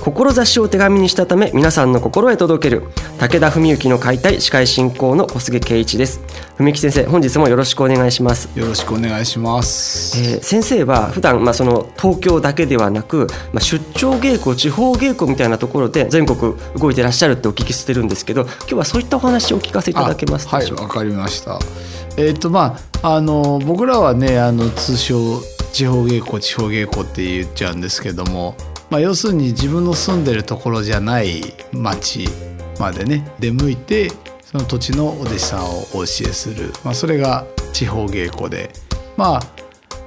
志を手紙にしたため皆さんの心へ届ける。武田文幸の解体司会進行の小菅圭一です。文幸先生本日もよろしくお願いします。よろしくお願いします、えー先生は普段まあその東京だけではなく、まあ、出張稽古地方稽古みたいなところで全国動いてらっしゃるってお聞きしてるんですけど今日はそういったお話をお聞かせいただけますあはいでしょうか、わかりました。えっ、とまああの僕らはねあの通称地方稽古地方稽古って言っちゃうんですけども、まあ、要するに自分の住んでるところじゃない町までね出向いてその土地のお弟子さんをお教えする、まあ、それが地方稽古でまあ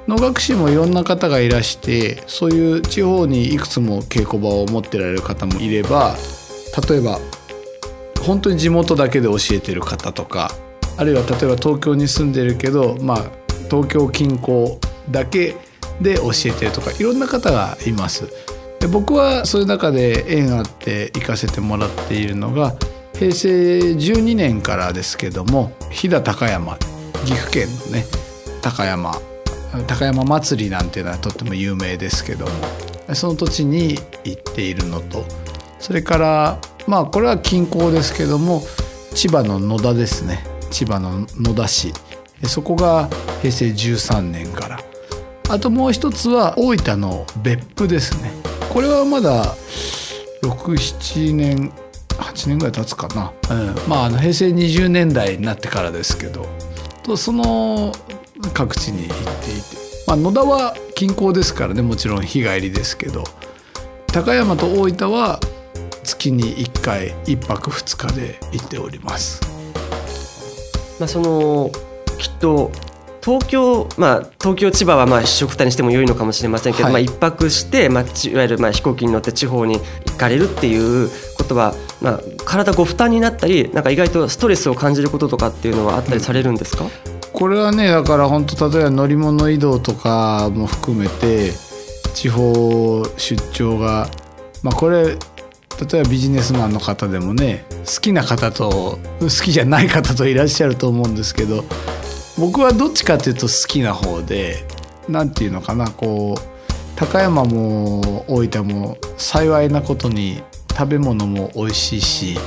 能楽師もいろんな方がいらしてそういう地方にいくつも稽古場を持ってられる方もいれば例えば本当に地元だけで教えてる方とかあるいは例えば東京に住んでるけど、まあ、東京近郊だけで教えてるとかいろんな方がいます。で僕はそういう中で縁あって行かせてもらっているのが平成12年からですけども飛騨高山岐阜県のね高山高山祭りなんていうのはとっても有名ですけどもその土地に行っているのと。それからまあこれは近郊ですけども千葉の野田ですね。千葉の野田市。そこが平成13年から。あともう一つは大分の別府ですね。これはまだ67年8年ぐらい経つかな、うん、まああの平成20年代になってからですけど。とその各地に行っていて、まあ、野田は近郊ですからねもちろん日帰りですけど。高山と大分は月に1回1泊2日で行っております。まあ、そのきっと東京、まあ、東京千葉はまあ一緒くたにしても良いのかもしれませんけど、はい。まあ、一泊して、まあ、ちいわゆるまあ飛行機に乗って地方に行かれるっていうことは、まあ、体ご負担になったりなんか意外とストレスを感じることとかっていうのはあったりされるんですか、これはねだから本当例えば乗り物移動とかも含めて地方出張がまあこれ例えばビジネスマンの方でもね好きな方と好きじゃない方といらっしゃると思うんですけど僕はどっちかっていうと好きな方でなんていうのかなこう高山も大分も幸いなことに食べ物も美味しいし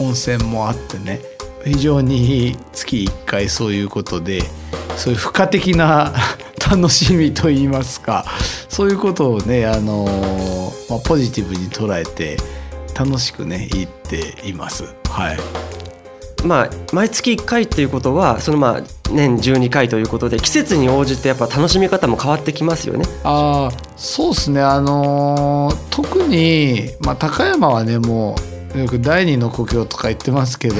温泉もあってね非常に月1回そういうことでそういう付加的な 楽しみといいますかそういうことをねあの、まあ、ポジティブに捉えて楽しくね言っています。はい、まあ、毎月1回っていうことはそのまあ年12回ということで季節に応じてやっぱ楽しみ方も変わってきますよね。あーそうですね。あのー特に、まあ、高山はねもうよく第二の故郷とか言ってますけど、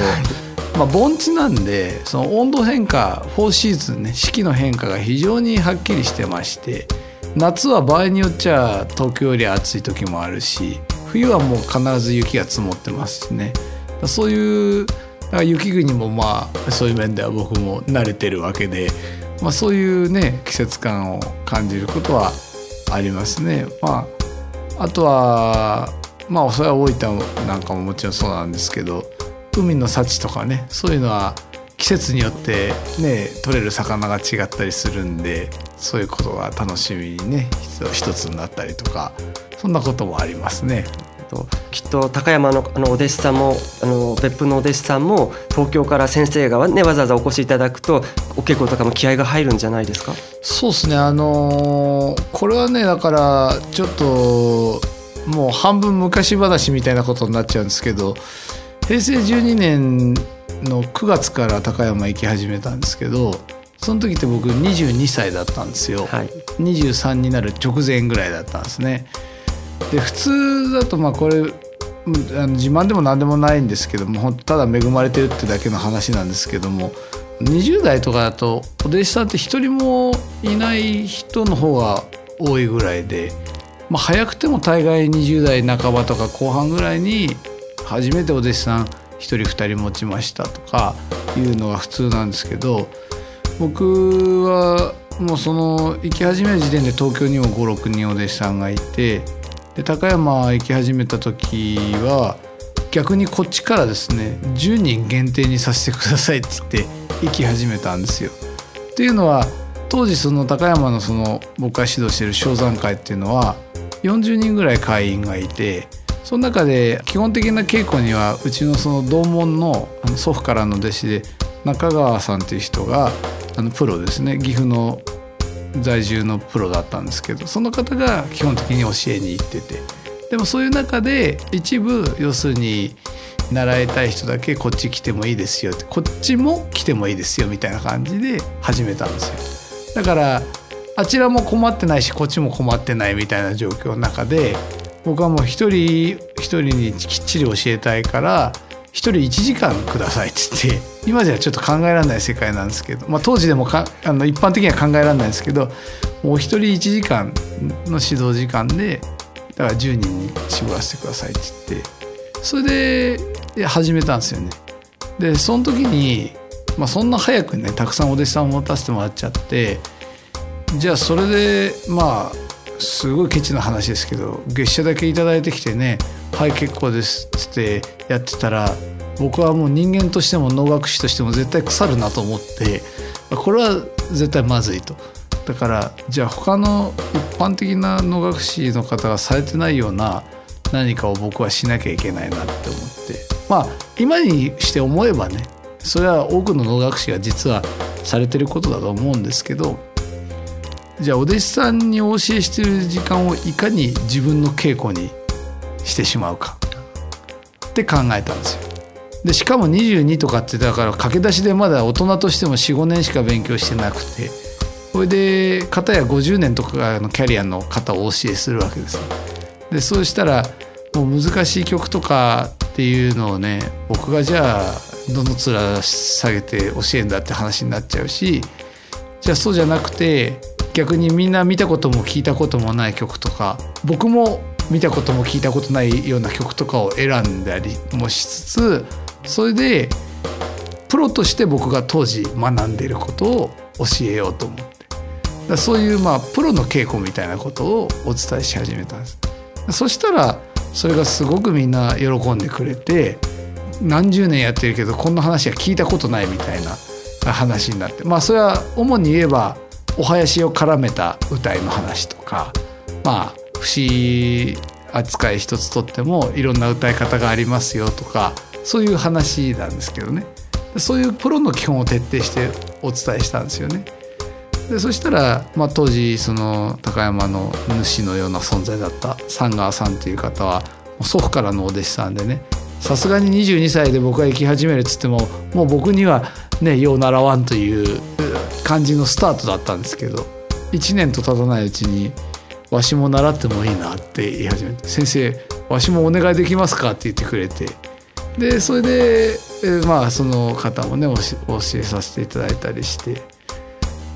まあ、盆地なんでその温度変化4シーズンね四季の変化が非常にはっきりしてまして夏は場合によっちゃ東京より暑い時もあるし冬はもう必ず雪が積もってますしね。そういうだから雪国もまあそういう面では僕も慣れてるわけで、まあ、そういうね季節感を感じることはありますね。まあ、あとはまあそれは大分なんかももちろんそうなんですけど海の幸とかねそういうのは季節によってね取れる魚が違ったりするんでそういうことが楽しみにね一つになったりとかそんなこともありますね。ときっと高山のあのお弟子さんもあの別府のお弟子さんも東京から先生が、ね、わざわざお越しいただくとお稽古とかも気合が入るんじゃないですか？そうですね。あのーこれはねだからちょっともう半分昔話みたいなことになっちゃうんですけど平成12年の9月から高山行き始めたんですけどその時って僕22歳だったんですよ、はい。23になる直前ぐらいだったんですねで普通だとまあこれあの自慢でも何でもないんですけどもほんとただ恵まれてるってだけの話なんですけども20代とかだとお弟子さんって一人もいない人の方が多いぐらいで、まあ、早くても大概20代半ばとか後半ぐらいに初めてお弟子さん1人2人持ちましたとかいうのが普通なんですけど僕はもうその行き始める時点で東京にも56人お弟子さんがいてで高山行き始めた時は逆にこっちからですね10人限定にさせてくださいって言って行き始めたんですよ。っていうのは当時その高山のその僕が指導してる昇山会っていうのは40人ぐらい会員がいてその中で基本的な稽古にはうちのその同門の祖父からの弟子で中川さんという人があのプロですね岐阜の在住のプロだったんですけどその方が基本的に教えに行ってて。でもそういう中で一部要するに習いたい人だけこっち来てもいいですよってこっちも来てもいいですよみたいな感じで始めたんですよ。だからあちらも困ってないしこっちも困ってないみたいな状況の中で僕はもう一人一人にきっちり教えたいから人1時間くださいって言って今じゃちょっと考えられない世界なんですけど、まあ、当時でもかあの一般的には考えられないんですけどもう一人1時間の指導時間でだから10人に絞らせてくださいって言ってそれで始めたんですよね。でその時に、まあ、そんな早くねたくさんお弟子さんを持たせてもらっちゃってじゃあそれでまあすごいケチな話ですけど月謝だけ頂いてきてね「はい結構です」っつってやってたら僕はもう人間としても能楽師としても絶対腐るなと思ってこれは絶対まずいと。だからじゃあ他の一般的な能楽師の方がされてないような何かを僕はしなきゃいけないなって思ってまあ今にして思えばねそれは多くの能楽師が実はされてることだと思うんですけどじゃあお弟子さんにお教えしてる時間をいかに自分の稽古にしてしまうかって考えたんですよ。でしかも22とかってだから駆け出しでまだ大人としても45年しか勉強してなくてそれで片や50年とかのキャリアの方をお教えするわけですよ。でそうしたらもう難しい曲とかっていうのをね僕がじゃあどの面下げて教えんだって話になっちゃうしじゃあそうじゃなくて逆にみんな見たことも聞いたこともない曲とか僕も見たことも聞いたことないような曲とかを選んだりもしつつそれでプロとして僕が当時学んでいることを教えようと思ってだそういうまあプロの稽古みたいなことをお伝えし始めたんです。そしたらそれがすごくみんな喜んでくれて何十年やってるけどこんな話は聞いたことないみたいな話になってまあそれは主に言えばお囃子を絡めた歌いの話とかまあ節扱い一つとってもいろんな歌い方がありますよとかそういう話なんですけどねそういうプロの基本を徹底してお伝えしたんですよね。でそしたら、まあ、当時その高山の主のような存在だった三川さんという方は祖父からのお弟子さんでねさすがに22歳で僕が行き始めるっつってももう僕にはねよう習わんという感じのスタートだったんですけど1年と経たないうちに「わしも習ってもいいな」って言い始めて「先生わしもお願いできますか?」って言ってくれてでそれでえまあその方もね教えさせていただいたりして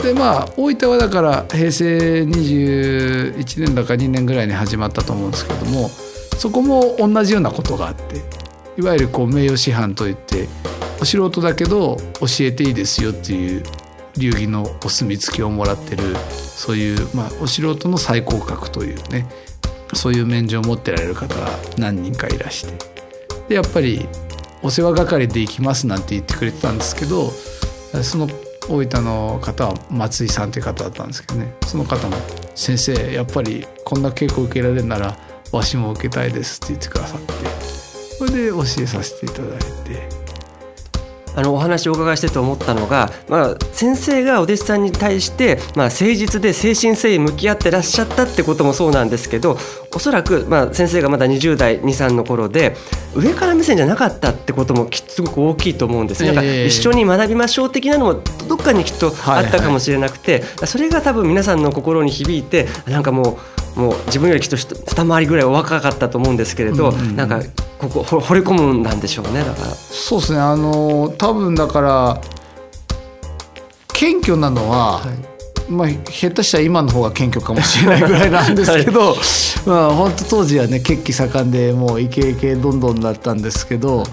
でまあ大分はだから平成21年だか2年ぐらいに始まったと思うんですけどもそこも同じようなことがあっていわゆるこう名誉師範といってお素人だけど教えていいですよっていう流儀のお墨付きをもらってるそういう、まあ、お素人の最高格というねそういう免状を持ってられる方が何人かいらして。でやっぱりお世話係で行きますなんて言ってくれてたんですけどその大分の方は松井さんという方だったんですけどね。その方も「先生やっぱりこんな稽古受けられるならわしも受けたいです」って言ってくださって。それで教えさせていただいて。あのお話をお伺いしてて思ったのが、まあ、先生がお弟子さんに対して、まあ、誠実で誠心誠意向き合ってらっしゃったってこともそうなんですけどおそらく、まあ、先生がまだ20代23の頃で上から目線じゃなかったってこともすごく大きいと思うんですね。なんか一緒に学びましょう的なのもどっかにきっとあったかもしれなくて、はいはい、それが多分皆さんの心に響いてなんかもうもう自分よりきっと二回りぐらいお若かったと思うんですけれど、うんうん、なんかここ 惚れ込むんなんでしょうねだから。そうですね。あの多分だから謙虚なのは、はい、まあ下手したら今の方が謙虚かもしれないぐらいなんですけど、はい、まあ本当当時はね血気盛んでもうイケイケどんどんだったんですけど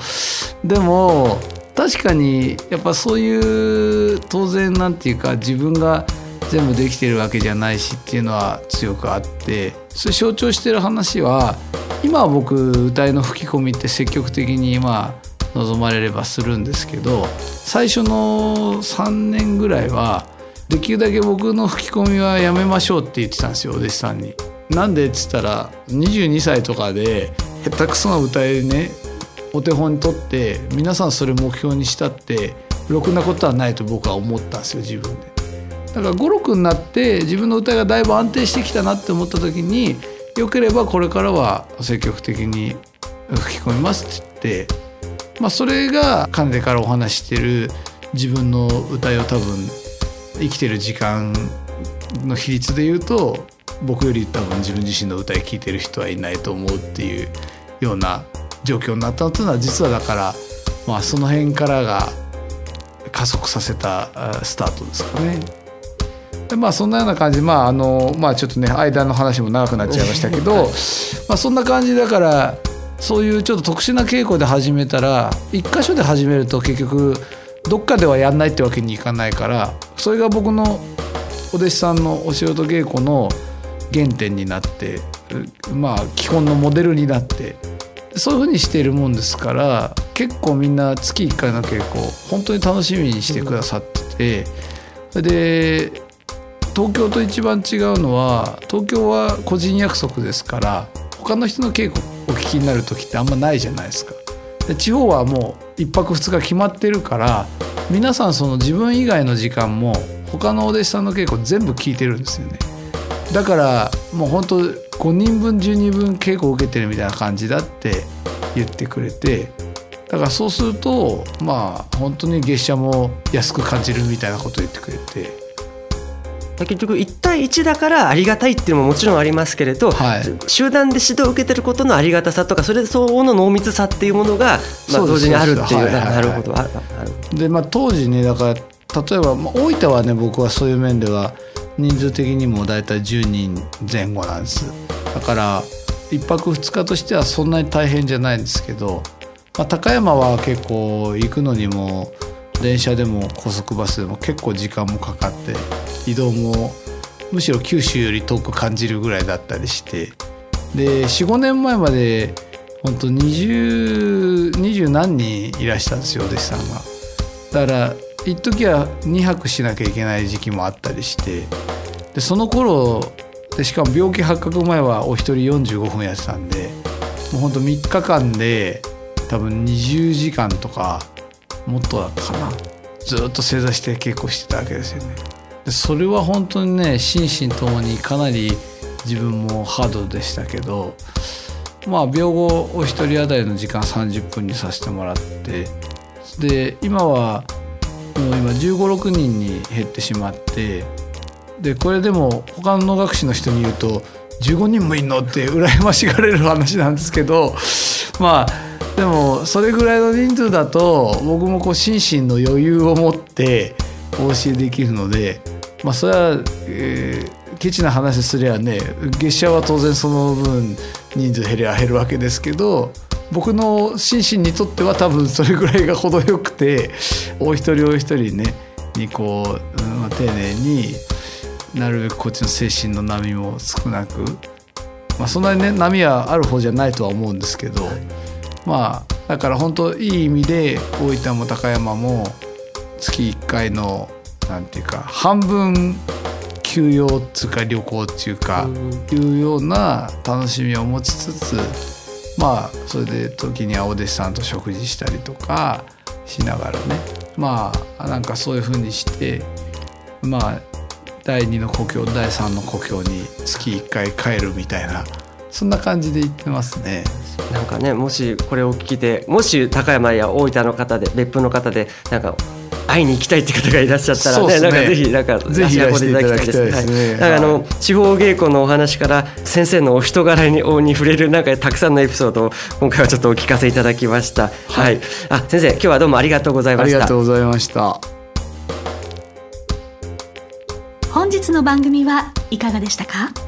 でも確かにやっぱそういう当然なんていうか自分が全部できてるわけじゃないしっていうのは強くあってそれ象徴してる話は今は僕歌いの吹き込みって積極的にまあ望まれればするんですけど最初の3年ぐらいはできるだけ僕の吹き込みはやめましょうって言ってたんですよお弟子さんに。なんでっつったら22歳とかで下手くそな歌いねお手本にとって皆さんそれ目標にしたってろくなことはないと僕は思ったんですよ自分で。だから56になって自分の歌いがだいぶ安定してきたなって思った時によければこれからは積極的に吹き込みますって言って、まあ、それがかねてからお話してる自分の歌いを多分生きてる時間の比率で言うと僕より多分自分自身の歌い聴いてる人はいないと思うっていうような状況になったというのは実はだから、まあ、その辺からが加速させたスタートですかね。でまあそんなような感じ。まああのまあちょっとね間の話も長くなっちゃいましたけど、まあそんな感じだからそういうちょっと特殊な稽古で始めたら一箇所で始めると結局どっかではやんないってわけにいかないからそれが僕のお弟子さんのお仕事稽古の原点になってまあ基本のモデルになってそういうふうにしているもんですから結構みんな月1回の稽古本当に楽しみにしてくださっててで東京と一番違うのは東京は個人約束ですから他の人の稽古お聞きになる時ってあんまないじゃないですか。で地方はもう1泊2日決まってるから皆さんその自分以外の時間も他のお弟子さんの稽古全部聞いてるんですよね。だからもう本当5人分10人分稽古を受けてるみたいな感じだって言ってくれてだからそうするとまあ本当に月謝も安く感じるみたいなことを言ってくれて結局1対1だからありがたいっていうのももちろんありますけれど、はい、集団で指導を受けてることのありがたさとかそれ相応の濃密さっていうものが、まあ、同時にあるっていう、なるほど。で、まあ、当時ねだから例えば、まあ、大分はね僕はそういう面では人数的にも大体10人前後なんです。だから1泊2日としてはそんなに大変じゃないんですけど、まあ、高山は結構行くのにも電車でも高速バスでも結構時間もかかって移動もむしろ九州より遠く感じるぐらいだったりしてで45年前まで本当20 20何人いらしたんですよお弟子さんが。だから一時は2泊しなきゃいけない時期もあったりしてでその頃でしかも病気発覚前はお一人45分やってたんでもうほんと3日間で多分20時間とかもっとだったかなずっと正座して稽古してたわけですよね。でそれは本当にね心身ともにかなり自分もハードでしたけどまあ病後お一人当たりの時間30分にさせてもらってで今はもう今1 5 6人に減ってしまってでこれでも他の能楽師の人に言うと15人もいんの？って羨ましがれる話なんですけどまあでもそれぐらいの人数だと僕もこう心身の余裕を持ってお教えできるのでまあそれは、えー、ケチな話すりゃね月謝は当然その分人数減りゃ減るわけですけど僕の心身にとっては多分それぐらいが程よくてお一人お一人ねにこう、うん、丁寧になるべくこっちの精神の波も少なく、まあ、そんなにね波はある方じゃないとは思うんですけど。まあだから本当いい意味で大分も高山も月1回のなんていうか半分休養っつうか旅行っていうかいうような楽しみを持ちつつまあそれで時にはお弟子さんと食事したりとかしながらね。まあなんかそういうふうにしてまあ第2の故郷第3の故郷に月1回帰るみたいなそんな感じで言ってますね。なんかねもしこれを聞いてもし高山や大分の方で別府の方でなんか会いに行きたいって方がいらっしゃったらね、ね、なんかぜひなんかぜひいらしていただきたいですね。はい、あの地方稽古のお話から先生のお人柄にに触れるなんかたくさんのエピソードを今回はちょっとお聞かせいただきました。はい、はい、あ先生今日はどうもありがとうございました。ありがとうございました。本日の番組はいかがでしたか？